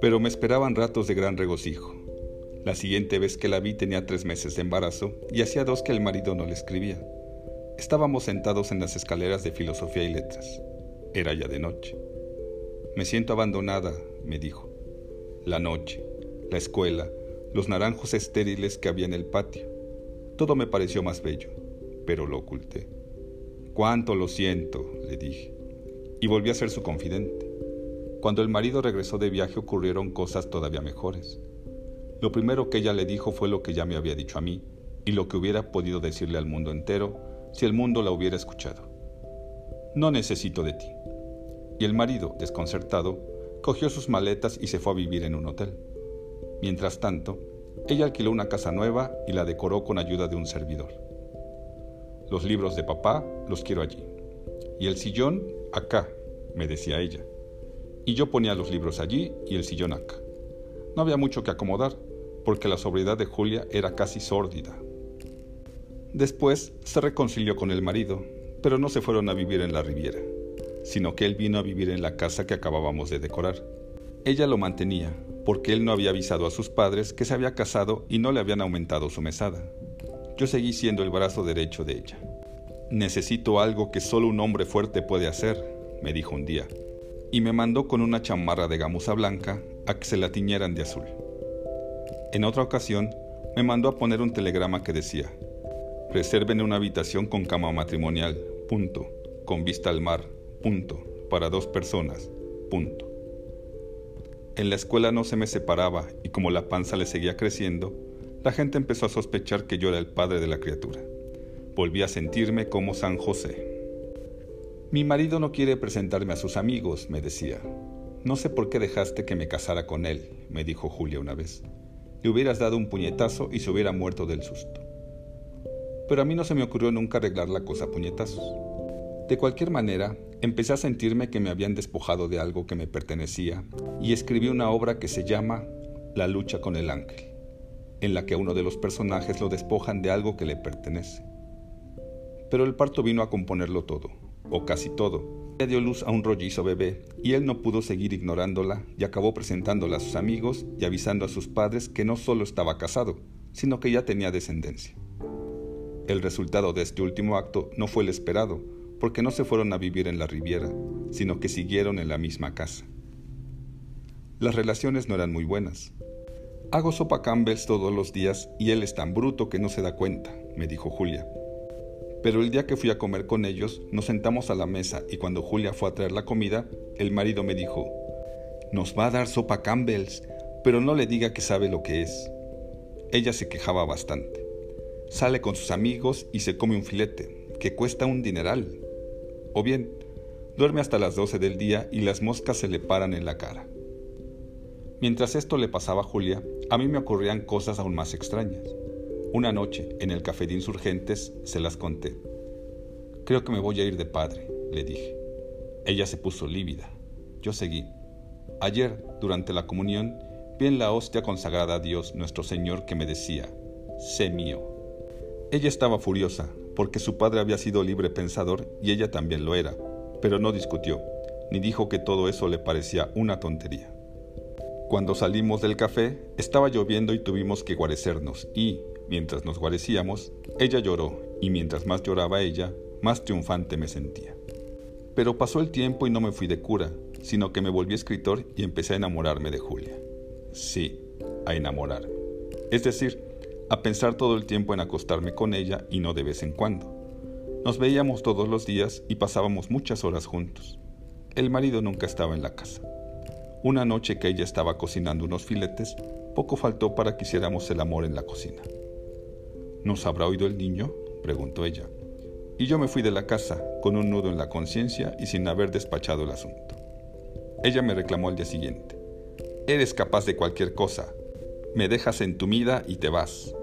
Pero me esperaban ratos de gran regocijo. La siguiente vez que la vi tenía tres meses de embarazo y hacía dos que el marido no le escribía. Estábamos sentados en las escaleras de filosofía y letras. Era ya de noche. Me siento abandonada, me dijo. La noche, la escuela, los naranjos estériles que había en el patio. Todo me pareció más bello, pero lo oculté. Cuánto lo siento, le dije, y volví a ser su confidente. Cuando el marido regresó de viaje ocurrieron cosas todavía mejores. Lo primero que ella le dijo fue lo que ya me había dicho a mí y lo que hubiera podido decirle al mundo entero si el mundo la hubiera escuchado. No necesito de ti. Y el marido, desconcertado, cogió sus maletas y se fue a vivir en un hotel. Mientras tanto, ella alquiló una casa nueva y la decoró con ayuda de un servidor. Los libros de papá los quiero allí. Y el sillón acá, me decía ella y yo ponía los libros allí y el sillón acá. No había mucho que acomodar, porque la sobriedad de Julia era casi sórdida. Después se reconcilió con el marido, pero no se fueron a vivir en la Riviera, sino que él vino a vivir en la casa que acabábamos de decorar. Ella lo mantenía, porque él no había avisado a sus padres que se había casado y no le habían aumentado su mesada. Yo seguí siendo el brazo derecho de ella. Necesito algo que solo un hombre fuerte puede hacer, me dijo un día, y me mandó con una chamarra de gamuza blanca a que se la tiñeran de azul. En otra ocasión, me mandó a poner un telegrama que decía, reserven una habitación con cama matrimonial, punto, con vista al mar, punto, para dos personas, punto. En la escuela no se me separaba y como la panza le seguía creciendo, la gente empezó a sospechar que yo era el padre de la criatura. Volví a sentirme como San José. Mi marido no quiere presentarme a sus amigos, me decía. No sé por qué dejaste que me casara con él, me dijo Julia una vez. Le hubieras dado un puñetazo y se hubiera muerto del susto. Pero a mí no se me ocurrió nunca arreglar la cosa a puñetazos. De cualquier manera, empecé a sentirme que me habían despojado de algo que me pertenecía y escribí una obra que se llama La lucha con el ángel, en la que uno de los personajes lo despojan de algo que le pertenece. Pero el parto vino a componerlo todo o casi todo. Ella dio luz a un rollizo bebé y él no pudo seguir ignorándola y acabó presentándola a sus amigos y avisando a sus padres que no solo estaba casado, sino que ya tenía descendencia. El resultado de este último acto no fue el esperado, porque no se fueron a vivir en la Riviera, sino que siguieron en la misma casa. Las relaciones no eran muy buenas. Hago sopa Campbell's todos los días y él es tan bruto que no se da cuenta, me dijo Julia. Pero el día que fui a comer con ellos, nos sentamos a la mesa y cuando Julia fue a traer la comida, el marido me dijo, nos va a dar sopa Campbell's, pero no le diga que sabe lo que es. Ella se quejaba bastante. Sale con sus amigos y se come un filete, que cuesta un dineral. O bien, duerme hasta las 12 del día y las moscas se le paran en la cara. Mientras esto le pasaba a Julia, a mí me ocurrían cosas aún más extrañas. Una noche, en el café de insurgentes, se las conté. Creo que me voy a ir de padre, le dije. Ella se puso lívida. Yo seguí. Ayer, durante la comunión, vi en la hostia consagrada a Dios nuestro Señor que me decía, sé mío. Ella estaba furiosa, porque su padre había sido libre pensador y ella también lo era, pero no discutió, ni dijo que todo eso le parecía una tontería. Cuando salimos del café, estaba lloviendo y tuvimos que guarecernos y, Mientras nos guarecíamos, ella lloró, y mientras más lloraba ella, más triunfante me sentía. Pero pasó el tiempo y no me fui de cura, sino que me volví escritor y empecé a enamorarme de Julia. Sí, a enamorarme. Es decir, a pensar todo el tiempo en acostarme con ella y no de vez en cuando. Nos veíamos todos los días y pasábamos muchas horas juntos. El marido nunca estaba en la casa. Una noche que ella estaba cocinando unos filetes, poco faltó para que hiciéramos el amor en la cocina. ¿Nos habrá oído el niño? preguntó ella. Y yo me fui de la casa, con un nudo en la conciencia y sin haber despachado el asunto. Ella me reclamó al día siguiente. Eres capaz de cualquier cosa. Me dejas entumida y te vas.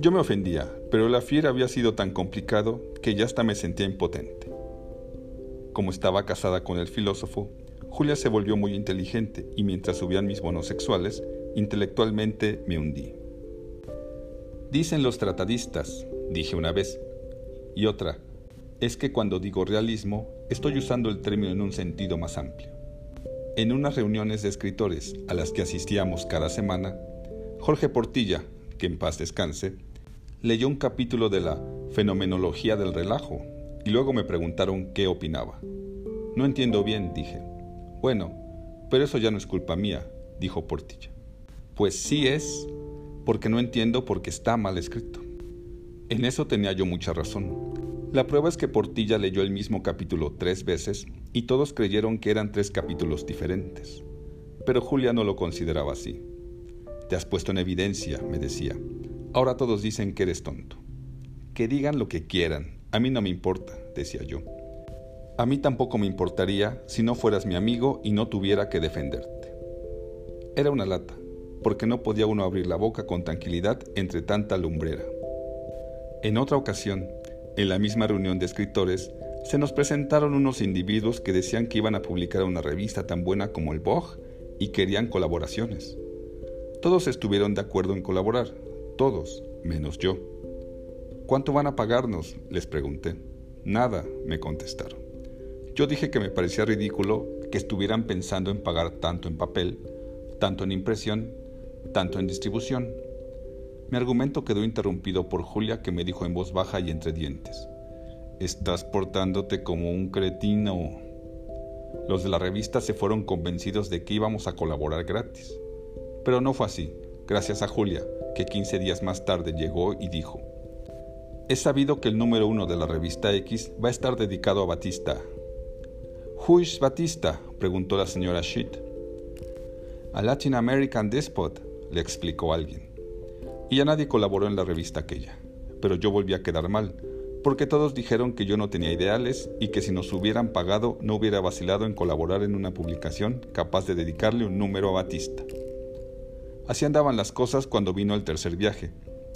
Yo me ofendía, pero la fiera había sido tan complicado que ya hasta me sentía impotente. Como estaba casada con el filósofo, Julia se volvió muy inteligente y mientras subían mis bonos sexuales, intelectualmente me hundí. Dicen los tratadistas, dije una vez. Y otra, es que cuando digo realismo, estoy usando el término en un sentido más amplio. En unas reuniones de escritores a las que asistíamos cada semana, Jorge Portilla, que en paz descanse, leyó un capítulo de la Fenomenología del Relajo y luego me preguntaron qué opinaba. No entiendo bien, dije. Bueno, pero eso ya no es culpa mía, dijo Portilla. Pues sí es, porque no entiendo por qué está mal escrito. En eso tenía yo mucha razón. La prueba es que Portilla leyó el mismo capítulo tres veces y todos creyeron que eran tres capítulos diferentes. Pero Julia no lo consideraba así. Te has puesto en evidencia, me decía. Ahora todos dicen que eres tonto. Que digan lo que quieran, a mí no me importa, decía yo. A mí tampoco me importaría si no fueras mi amigo y no tuviera que defenderte. Era una lata, porque no podía uno abrir la boca con tranquilidad entre tanta lumbrera. En otra ocasión, en la misma reunión de escritores, se nos presentaron unos individuos que decían que iban a publicar una revista tan buena como el Vogue y querían colaboraciones. Todos estuvieron de acuerdo en colaborar, todos, menos yo. ¿Cuánto van a pagarnos? les pregunté. Nada, me contestaron. Yo dije que me parecía ridículo que estuvieran pensando en pagar tanto en papel, tanto en impresión, tanto en distribución, mi argumento quedó interrumpido por Julia que me dijo en voz baja y entre dientes. Estás portándote como un cretino. Los de la revista se fueron convencidos de que íbamos a colaborar gratis. Pero no fue así, gracias a Julia, que 15 días más tarde llegó y dijo, He sabido que el número uno de la revista X va a estar dedicado a Batista. ¿Who is Batista? preguntó la señora Sheet. A Latin American despot, le explicó alguien y ya nadie colaboró en la revista aquella. Pero yo volví a quedar mal, porque todos dijeron que yo no tenía ideales y que si nos hubieran pagado no hubiera vacilado en colaborar en una publicación capaz de dedicarle un número a Batista. Así andaban las cosas cuando vino el tercer viaje,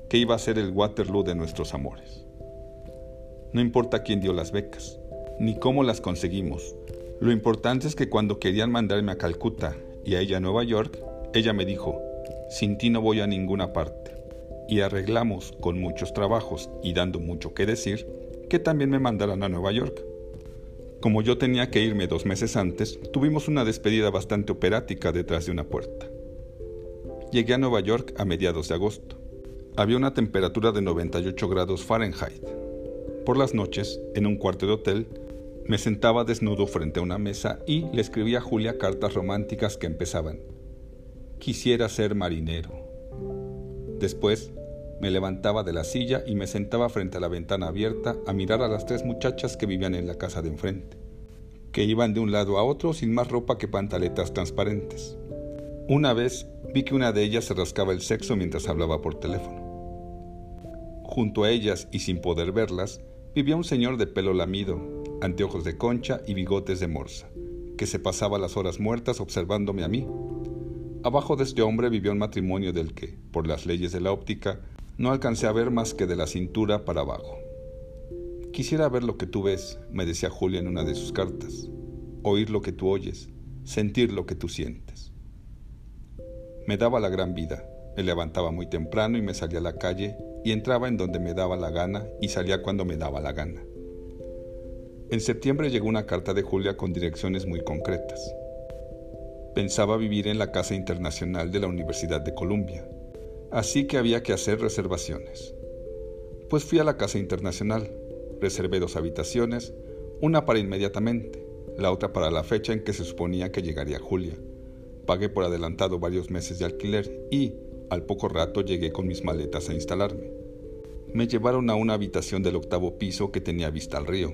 que iba a ser el Waterloo de nuestros amores. No importa quién dio las becas, ni cómo las conseguimos. Lo importante es que cuando querían mandarme a Calcuta y a ella a Nueva York, ella me dijo, sin ti no voy a ninguna parte y arreglamos con muchos trabajos y dando mucho que decir que también me mandaran a Nueva York. Como yo tenía que irme dos meses antes, tuvimos una despedida bastante operática detrás de una puerta. Llegué a Nueva York a mediados de agosto. Había una temperatura de 98 grados Fahrenheit. Por las noches, en un cuarto de hotel, me sentaba desnudo frente a una mesa y le escribía a Julia cartas románticas que empezaban. Quisiera ser marinero Después, me levantaba de la silla y me sentaba frente a la ventana abierta a mirar a las tres muchachas que vivían en la casa de enfrente, que iban de un lado a otro sin más ropa que pantaletas transparentes. Una vez vi que una de ellas se rascaba el sexo mientras hablaba por teléfono. Junto a ellas y sin poder verlas, vivía un señor de pelo lamido, anteojos de concha y bigotes de morsa, que se pasaba las horas muertas observándome a mí Abajo de este hombre vivió un matrimonio del que, por las leyes de la óptica, no alcancé a ver más que de la cintura para abajo. Quisiera ver lo que tú ves, me decía Julia en una de sus cartas, oír lo que tú oyes, sentir lo que tú sientes. Me daba la gran vida, me levantaba muy temprano y me salía a la calle y entraba en donde me daba la gana y salía cuando me daba la gana. En septiembre llegó una carta de Julia con direcciones muy concretas. Pensaba vivir en la Casa Internacional de la Universidad de Columbia, así que había que hacer reservaciones. Pues fui a la Casa Internacional, reservé dos habitaciones, una para inmediatamente, la otra para la fecha en que se suponía que llegaría Julia. Pagué por adelantado varios meses de alquiler y, al poco rato, llegué con mis maletas a instalarme. Me llevaron a una habitación del octavo piso que tenía vista al río.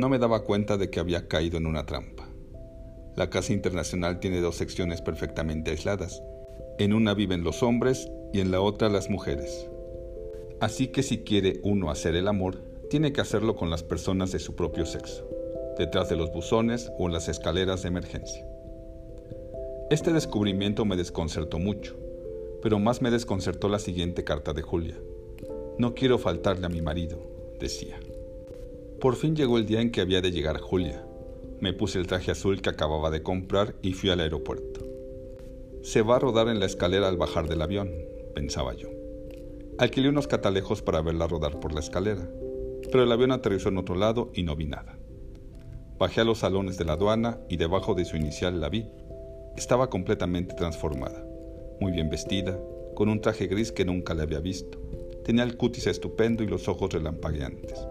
No me daba cuenta de que había caído en una trampa. La Casa Internacional tiene dos secciones perfectamente aisladas. En una viven los hombres y en la otra las mujeres. Así que si quiere uno hacer el amor, tiene que hacerlo con las personas de su propio sexo, detrás de los buzones o en las escaleras de emergencia. Este descubrimiento me desconcertó mucho, pero más me desconcertó la siguiente carta de Julia. No quiero faltarle a mi marido, decía. Por fin llegó el día en que había de llegar Julia. Me puse el traje azul que acababa de comprar y fui al aeropuerto. Se va a rodar en la escalera al bajar del avión, pensaba yo. Alquilé unos catalejos para verla rodar por la escalera. pero el avión aterrizó en otro lado y no vi nada. Bajé a los salones de la aduana y debajo de su inicial la vi. Estaba completamente transformada, muy bien vestida, con un traje gris que nunca le había visto. Tenía el cutis estupendo y los ojos relampagueantes.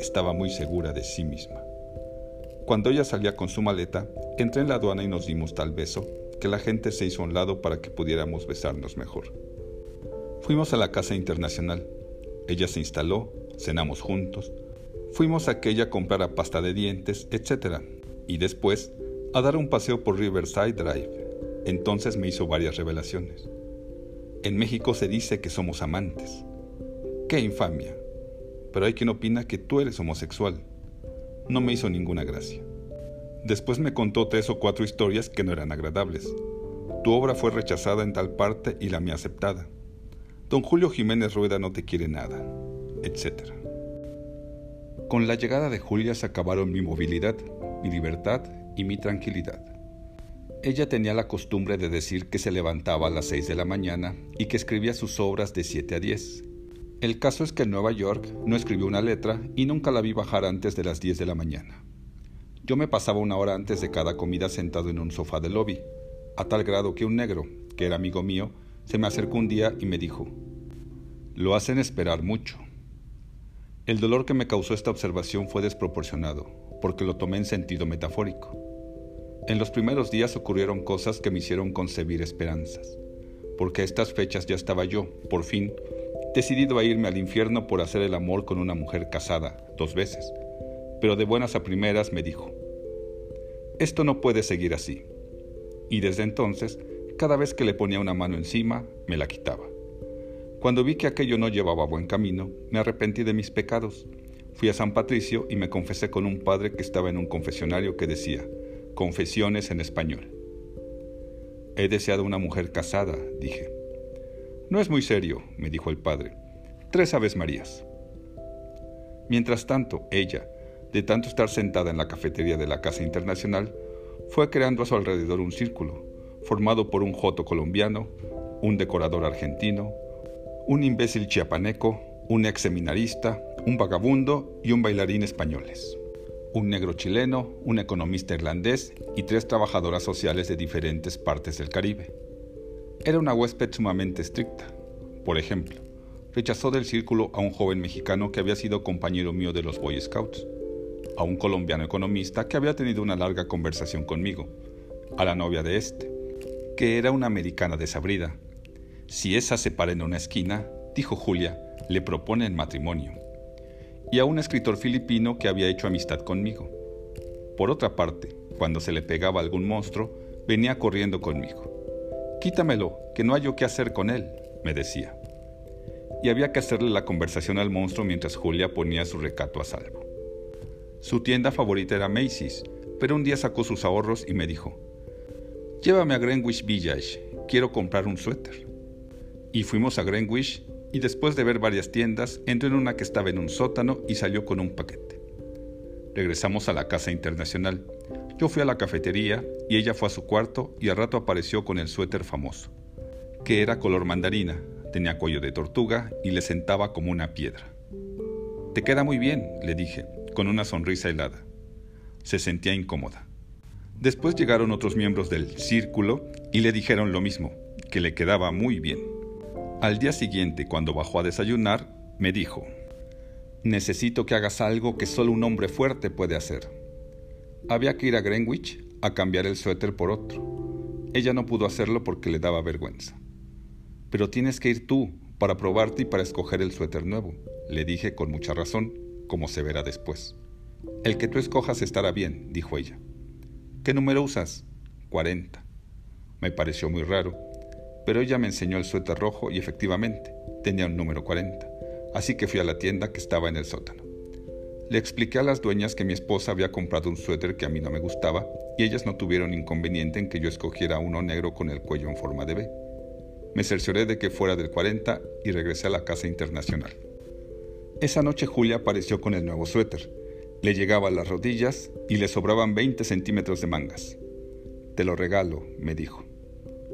Estaba muy segura de sí misma. Cuando ella salía con su maleta, entré en la aduana y nos dimos tal beso que la gente se hizo a un lado para que pudiéramos besarnos mejor. Fuimos a la casa internacional. Ella se instaló, cenamos juntos, fuimos a que ella comprara pasta de dientes, etc. Y después a dar un paseo por Riverside Drive. Entonces me hizo varias revelaciones. En México se dice que somos amantes. ¡Qué infamia! Pero hay quien opina que tú eres homosexual. No me hizo ninguna gracia. Después me contó tres o cuatro historias que no eran agradables. Tu obra fue rechazada en tal parte y la mía aceptada. Don Julio Jiménez Rueda no te quiere nada, etc. Con la llegada de Julia se acabaron mi movilidad, mi libertad y mi tranquilidad. Ella tenía la costumbre de decir que se levantaba a las 6 de la mañana y que escribía sus obras de 7 a 10. El caso es que en Nueva York no escribió una letra y nunca la vi bajar antes de las 10 de la mañana. Yo me pasaba una hora antes de cada comida sentado en un sofá del lobby, a tal grado que un negro, que era amigo mío, se me acercó un día y me dijo, lo hacen esperar mucho. El dolor que me causó esta observación fue desproporcionado, porque lo tomé en sentido metafórico. En los primeros días ocurrieron cosas que me hicieron concebir esperanzas, porque a estas fechas ya estaba yo, por fin, decidido a irme al infierno por hacer el amor con una mujer casada dos veces, pero de buenas a primeras me dijo, esto no puede seguir así. Y desde entonces, cada vez que le ponía una mano encima, me la quitaba. Cuando vi que aquello no llevaba buen camino, me arrepentí de mis pecados. Fui a San Patricio y me confesé con un padre que estaba en un confesionario que decía, Confesiones en español. He deseado una mujer casada, dije. No es muy serio, me dijo el padre. Tres Aves Marías. Mientras tanto, ella, de tanto estar sentada en la cafetería de la Casa Internacional, fue creando a su alrededor un círculo, formado por un joto colombiano, un decorador argentino, un imbécil chiapaneco, un ex seminarista, un vagabundo y un bailarín españoles un negro chileno, un economista irlandés y tres trabajadoras sociales de diferentes partes del Caribe. Era una huésped sumamente estricta. Por ejemplo, rechazó del círculo a un joven mexicano que había sido compañero mío de los Boy Scouts, a un colombiano economista que había tenido una larga conversación conmigo, a la novia de este, que era una americana desabrida. Si esa se para en una esquina, dijo Julia, le proponen matrimonio y a un escritor filipino que había hecho amistad conmigo. Por otra parte, cuando se le pegaba algún monstruo, venía corriendo conmigo. Quítamelo, que no hay yo qué hacer con él, me decía. Y había que hacerle la conversación al monstruo mientras Julia ponía su recato a salvo. Su tienda favorita era Macy's, pero un día sacó sus ahorros y me dijo, Llévame a Greenwich Village, quiero comprar un suéter. Y fuimos a Greenwich y después de ver varias tiendas, entró en una que estaba en un sótano y salió con un paquete. Regresamos a la casa internacional. Yo fui a la cafetería y ella fue a su cuarto y al rato apareció con el suéter famoso, que era color mandarina, tenía cuello de tortuga y le sentaba como una piedra. Te queda muy bien, le dije, con una sonrisa helada. Se sentía incómoda. Después llegaron otros miembros del círculo y le dijeron lo mismo, que le quedaba muy bien. Al día siguiente, cuando bajó a desayunar, me dijo, necesito que hagas algo que solo un hombre fuerte puede hacer. Había que ir a Greenwich a cambiar el suéter por otro. Ella no pudo hacerlo porque le daba vergüenza. Pero tienes que ir tú para probarte y para escoger el suéter nuevo, le dije con mucha razón, como se verá después. El que tú escojas estará bien, dijo ella. ¿Qué número usas? 40. Me pareció muy raro pero ella me enseñó el suéter rojo y efectivamente tenía un número 40, así que fui a la tienda que estaba en el sótano. Le expliqué a las dueñas que mi esposa había comprado un suéter que a mí no me gustaba y ellas no tuvieron inconveniente en que yo escogiera uno negro con el cuello en forma de B. Me cercioré de que fuera del 40 y regresé a la casa internacional. Esa noche Julia apareció con el nuevo suéter. Le llegaba a las rodillas y le sobraban 20 centímetros de mangas. Te lo regalo, me dijo.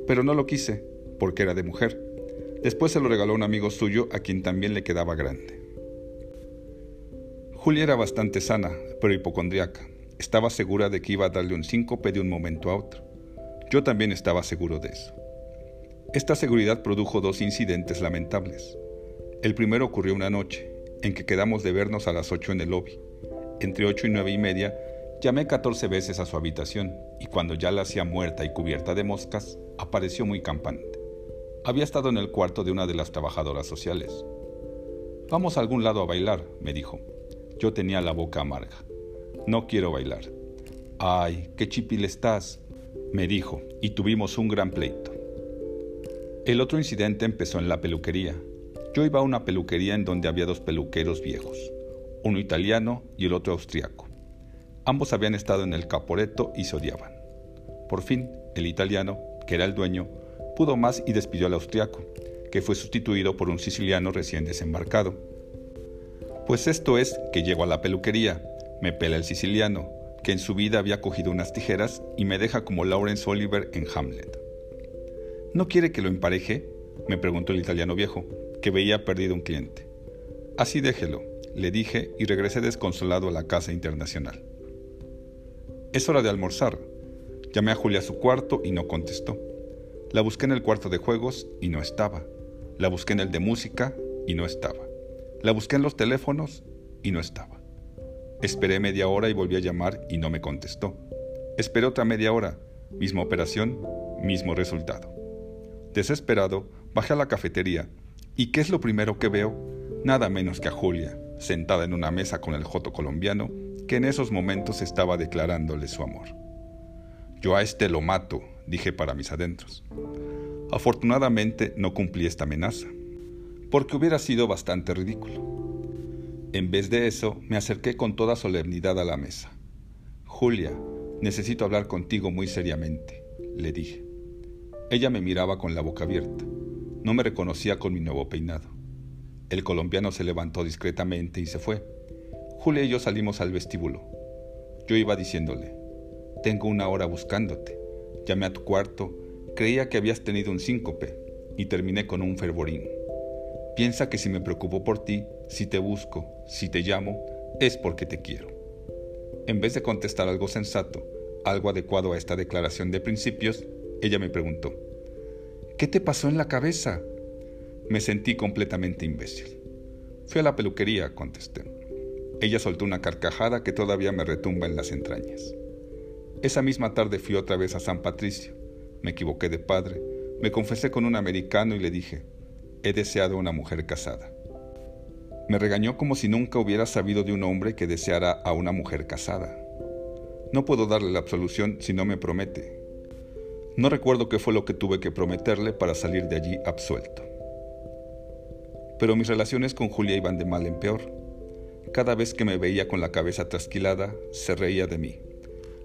Pero no lo quise, porque era de mujer. Después se lo regaló a un amigo suyo a quien también le quedaba grande. Julia era bastante sana, pero hipocondriaca. Estaba segura de que iba a darle un síncope de un momento a otro. Yo también estaba seguro de eso. Esta seguridad produjo dos incidentes lamentables. El primero ocurrió una noche, en que quedamos de vernos a las ocho en el lobby. Entre ocho y nueve y media, llamé catorce veces a su habitación y cuando ya la hacía muerta y cubierta de moscas, apareció muy campante. Había estado en el cuarto de una de las trabajadoras sociales. Vamos a algún lado a bailar, me dijo. Yo tenía la boca amarga. No quiero bailar. Ay, qué chipil estás, me dijo, y tuvimos un gran pleito. El otro incidente empezó en la peluquería. Yo iba a una peluquería en donde había dos peluqueros viejos, uno italiano y el otro austriaco. Ambos habían estado en el Caporeto y se odiaban. Por fin, el italiano, que era el dueño, pudo más y despidió al austriaco, que fue sustituido por un siciliano recién desembarcado. Pues esto es que llego a la peluquería, me pela el siciliano, que en su vida había cogido unas tijeras y me deja como Laurence Oliver en Hamlet. ¿No quiere que lo empareje? me preguntó el italiano viejo, que veía perdido un cliente. Así déjelo, le dije y regresé desconsolado a la casa internacional. Es hora de almorzar. Llamé a Julia a su cuarto y no contestó. La busqué en el cuarto de juegos y no estaba. La busqué en el de música y no estaba. La busqué en los teléfonos y no estaba. Esperé media hora y volví a llamar y no me contestó. Esperé otra media hora. Misma operación, mismo resultado. Desesperado, bajé a la cafetería. ¿Y qué es lo primero que veo? Nada menos que a Julia, sentada en una mesa con el joto colombiano, que en esos momentos estaba declarándole su amor. Yo a este lo mato, dije para mis adentros. Afortunadamente no cumplí esta amenaza, porque hubiera sido bastante ridículo. En vez de eso, me acerqué con toda solemnidad a la mesa. Julia, necesito hablar contigo muy seriamente, le dije. Ella me miraba con la boca abierta. No me reconocía con mi nuevo peinado. El colombiano se levantó discretamente y se fue. Julia y yo salimos al vestíbulo. Yo iba diciéndole, tengo una hora buscándote. Llamé a tu cuarto, creía que habías tenido un síncope y terminé con un fervorín. Piensa que si me preocupo por ti, si te busco, si te llamo, es porque te quiero. En vez de contestar algo sensato, algo adecuado a esta declaración de principios, ella me preguntó, ¿qué te pasó en la cabeza? Me sentí completamente imbécil. Fui a la peluquería, contesté. Ella soltó una carcajada que todavía me retumba en las entrañas. Esa misma tarde fui otra vez a San Patricio. Me equivoqué de padre, me confesé con un americano y le dije, he deseado una mujer casada. Me regañó como si nunca hubiera sabido de un hombre que deseara a una mujer casada. No puedo darle la absolución si no me promete. No recuerdo qué fue lo que tuve que prometerle para salir de allí absuelto. Pero mis relaciones con Julia iban de mal en peor. Cada vez que me veía con la cabeza trasquilada, se reía de mí.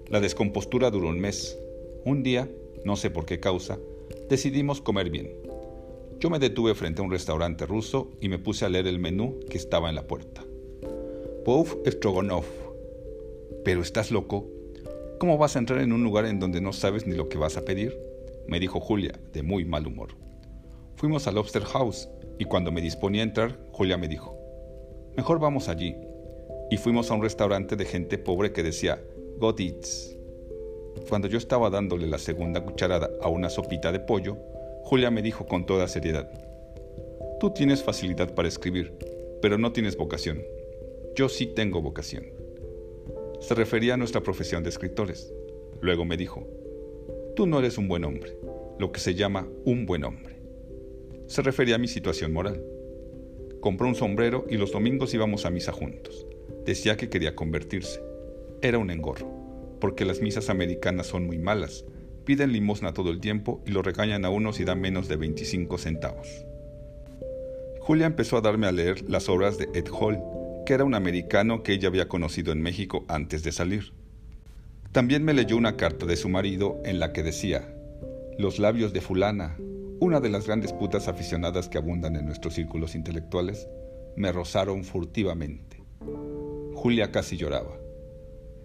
La descompostura duró un mes. Un día, no sé por qué causa, decidimos comer bien. Yo me detuve frente a un restaurante ruso y me puse a leer el menú que estaba en la puerta. Pouf Stroganov. Pero estás loco. ¿Cómo vas a entrar en un lugar en donde no sabes ni lo que vas a pedir? Me dijo Julia, de muy mal humor. Fuimos al Lobster House y cuando me disponía a entrar, Julia me dijo, Mejor vamos allí. Y fuimos a un restaurante de gente pobre que decía, God eats. Cuando yo estaba dándole la segunda cucharada a una sopita de pollo, Julia me dijo con toda seriedad, Tú tienes facilidad para escribir, pero no tienes vocación. Yo sí tengo vocación. Se refería a nuestra profesión de escritores. Luego me dijo, Tú no eres un buen hombre, lo que se llama un buen hombre. Se refería a mi situación moral. Compró un sombrero y los domingos íbamos a misa juntos. Decía que quería convertirse. Era un engorro, porque las misas americanas son muy malas. Piden limosna todo el tiempo y lo regañan a uno si da menos de 25 centavos. Julia empezó a darme a leer las obras de Ed Hall, que era un americano que ella había conocido en México antes de salir. También me leyó una carta de su marido en la que decía, Los labios de fulana, una de las grandes putas aficionadas que abundan en nuestros círculos intelectuales, me rozaron furtivamente. Julia casi lloraba.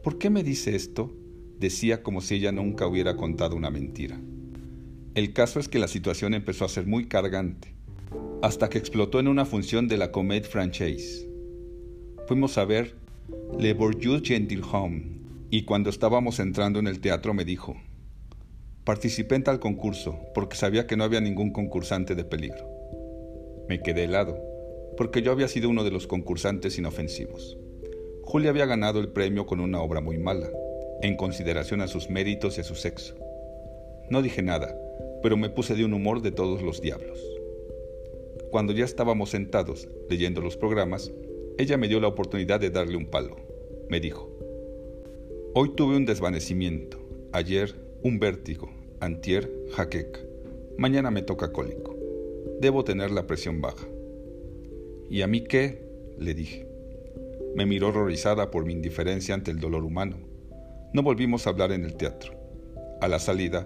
¿Por qué me dice esto? Decía como si ella nunca hubiera contado una mentira. El caso es que la situación empezó a ser muy cargante, hasta que explotó en una función de la Comédie Franchise. Fuimos a ver Le Bourgeois Gentilhomme, y cuando estábamos entrando en el teatro me dijo, participé en tal concurso porque sabía que no había ningún concursante de peligro. Me quedé helado, porque yo había sido uno de los concursantes inofensivos. Julia había ganado el premio con una obra muy mala, en consideración a sus méritos y a su sexo. No dije nada, pero me puse de un humor de todos los diablos. Cuando ya estábamos sentados leyendo los programas, ella me dio la oportunidad de darle un palo. Me dijo, hoy tuve un desvanecimiento, ayer un vértigo, antier jaqueca, mañana me toca cólico. Debo tener la presión baja. ¿Y a mí qué? le dije. Me miró horrorizada por mi indiferencia ante el dolor humano. No volvimos a hablar en el teatro. A la salida,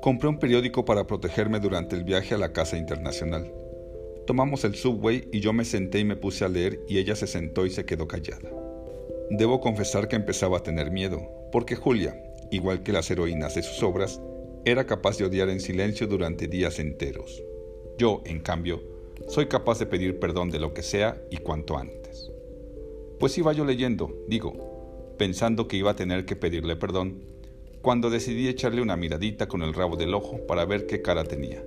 compré un periódico para protegerme durante el viaje a la casa internacional. Tomamos el subway y yo me senté y me puse a leer y ella se sentó y se quedó callada. Debo confesar que empezaba a tener miedo, porque Julia, igual que las heroínas de sus obras, era capaz de odiar en silencio durante días enteros. Yo, en cambio, soy capaz de pedir perdón de lo que sea y cuanto antes. Pues iba yo leyendo, digo, pensando que iba a tener que pedirle perdón, cuando decidí echarle una miradita con el rabo del ojo para ver qué cara tenía.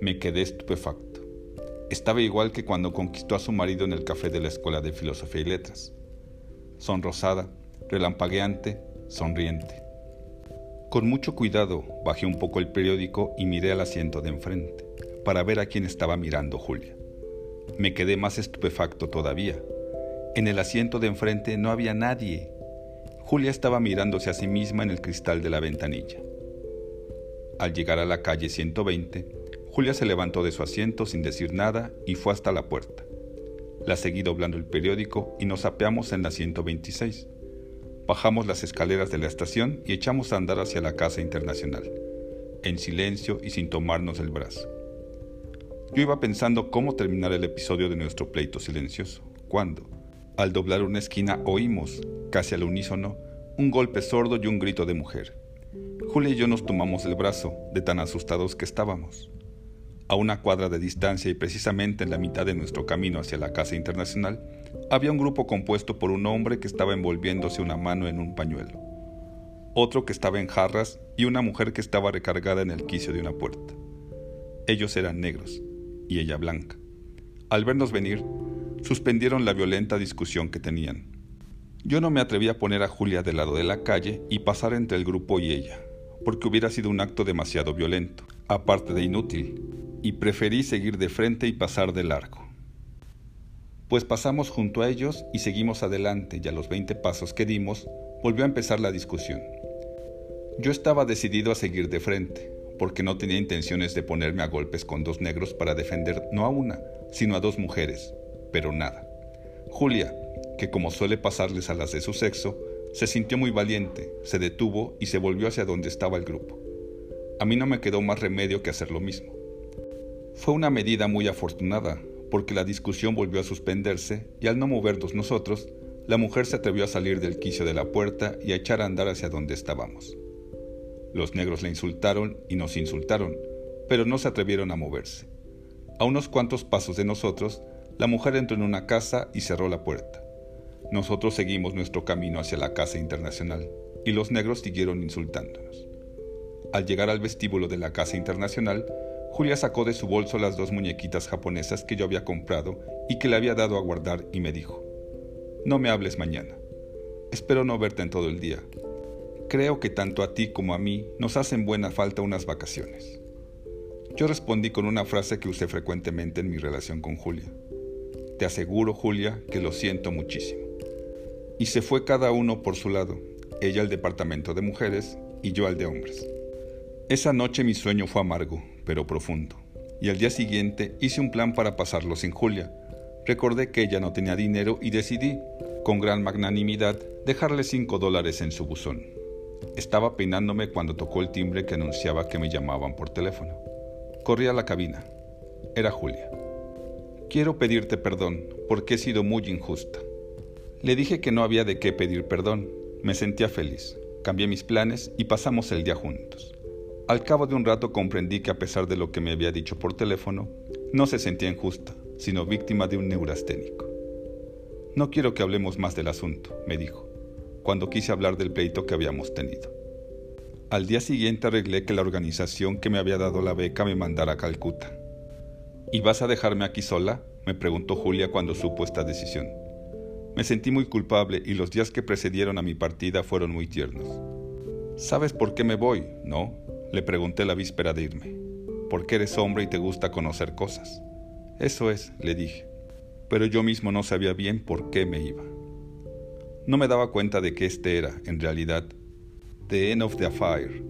Me quedé estupefacto. Estaba igual que cuando conquistó a su marido en el café de la Escuela de Filosofía y Letras. Sonrosada, relampagueante, sonriente. Con mucho cuidado bajé un poco el periódico y miré al asiento de enfrente, para ver a quién estaba mirando Julia. Me quedé más estupefacto todavía en el asiento de enfrente no había nadie. Julia estaba mirándose a sí misma en el cristal de la ventanilla. Al llegar a la calle 120, Julia se levantó de su asiento sin decir nada y fue hasta la puerta. La seguí doblando el periódico y nos apeamos en la 126. Bajamos las escaleras de la estación y echamos a andar hacia la Casa Internacional, en silencio y sin tomarnos el brazo. Yo iba pensando cómo terminar el episodio de nuestro pleito silencioso, cuando, al doblar una esquina oímos, casi al unísono, un golpe sordo y un grito de mujer. Julia y yo nos tomamos el brazo, de tan asustados que estábamos. A una cuadra de distancia y precisamente en la mitad de nuestro camino hacia la Casa Internacional, había un grupo compuesto por un hombre que estaba envolviéndose una mano en un pañuelo, otro que estaba en jarras y una mujer que estaba recargada en el quicio de una puerta. Ellos eran negros y ella blanca. Al vernos venir, suspendieron la violenta discusión que tenían. Yo no me atreví a poner a Julia del lado de la calle y pasar entre el grupo y ella, porque hubiera sido un acto demasiado violento, aparte de inútil, y preferí seguir de frente y pasar de largo. Pues pasamos junto a ellos y seguimos adelante y a los 20 pasos que dimos volvió a empezar la discusión. Yo estaba decidido a seguir de frente, porque no tenía intenciones de ponerme a golpes con dos negros para defender no a una, sino a dos mujeres, pero nada. Julia, que como suele pasarles a las de su sexo, se sintió muy valiente, se detuvo y se volvió hacia donde estaba el grupo. A mí no me quedó más remedio que hacer lo mismo. Fue una medida muy afortunada, porque la discusión volvió a suspenderse y al no movernos nosotros, la mujer se atrevió a salir del quicio de la puerta y a echar a andar hacia donde estábamos. Los negros la insultaron y nos insultaron, pero no se atrevieron a moverse. A unos cuantos pasos de nosotros, la mujer entró en una casa y cerró la puerta. Nosotros seguimos nuestro camino hacia la casa internacional y los negros siguieron insultándonos. Al llegar al vestíbulo de la casa internacional, Julia sacó de su bolso las dos muñequitas japonesas que yo había comprado y que le había dado a guardar y me dijo, No me hables mañana. Espero no verte en todo el día. Creo que tanto a ti como a mí nos hacen buena falta unas vacaciones. Yo respondí con una frase que usé frecuentemente en mi relación con Julia. Te aseguro, Julia, que lo siento muchísimo. Y se fue cada uno por su lado, ella al departamento de mujeres y yo al de hombres. Esa noche mi sueño fue amargo, pero profundo, y al día siguiente hice un plan para pasarlo sin Julia. Recordé que ella no tenía dinero y decidí, con gran magnanimidad, dejarle cinco dólares en su buzón. Estaba peinándome cuando tocó el timbre que anunciaba que me llamaban por teléfono. Corrí a la cabina. Era Julia. Quiero pedirte perdón porque he sido muy injusta. Le dije que no había de qué pedir perdón. Me sentía feliz. Cambié mis planes y pasamos el día juntos. Al cabo de un rato comprendí que a pesar de lo que me había dicho por teléfono, no se sentía injusta, sino víctima de un neurasténico. No quiero que hablemos más del asunto, me dijo, cuando quise hablar del pleito que habíamos tenido. Al día siguiente arreglé que la organización que me había dado la beca me mandara a Calcuta. ¿Y vas a dejarme aquí sola? me preguntó Julia cuando supo esta decisión. Me sentí muy culpable y los días que precedieron a mi partida fueron muy tiernos. ¿Sabes por qué me voy? No, le pregunté la víspera de irme. Porque eres hombre y te gusta conocer cosas. Eso es, le dije. Pero yo mismo no sabía bien por qué me iba. No me daba cuenta de que este era, en realidad, the end of the affair.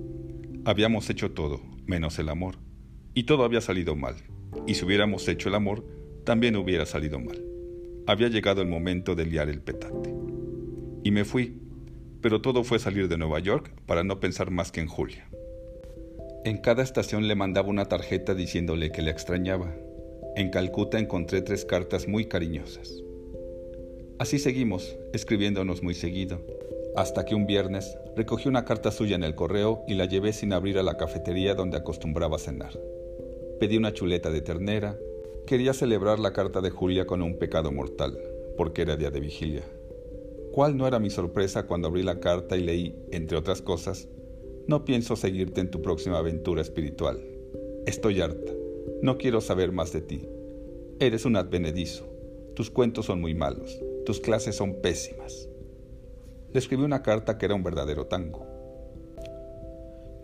Habíamos hecho todo, menos el amor. Y todo había salido mal. Y si hubiéramos hecho el amor, también hubiera salido mal. Había llegado el momento de liar el petate. Y me fui, pero todo fue salir de Nueva York para no pensar más que en Julia. En cada estación le mandaba una tarjeta diciéndole que le extrañaba. En Calcuta encontré tres cartas muy cariñosas. Así seguimos, escribiéndonos muy seguido, hasta que un viernes recogí una carta suya en el correo y la llevé sin abrir a la cafetería donde acostumbraba cenar. Pedí una chuleta de ternera, Quería celebrar la carta de Julia con un pecado mortal, porque era día de vigilia. ¿Cuál no era mi sorpresa cuando abrí la carta y leí, entre otras cosas, no pienso seguirte en tu próxima aventura espiritual. Estoy harta. No quiero saber más de ti. Eres un advenedizo. Tus cuentos son muy malos. Tus clases son pésimas. Le escribí una carta que era un verdadero tango.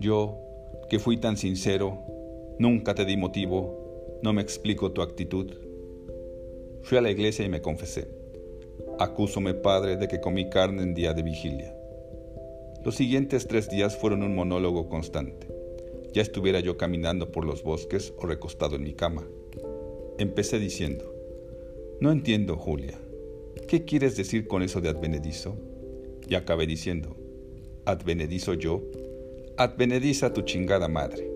Yo, que fui tan sincero, nunca te di motivo no me explico tu actitud. Fui a la iglesia y me confesé. Acúsome, Padre, de que comí carne en día de vigilia. Los siguientes tres días fueron un monólogo constante. Ya estuviera yo caminando por los bosques o recostado en mi cama. Empecé diciendo, no entiendo, Julia. ¿Qué quieres decir con eso de advenedizo? Y acabé diciendo, ¿advenedizo yo? Advenediza tu chingada madre.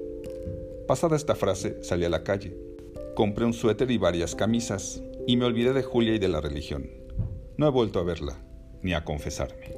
Pasada esta frase, salí a la calle Compré un suéter y varias camisas, y me olvidé de Julia y de la religión. No he vuelto a verla, ni a confesarme.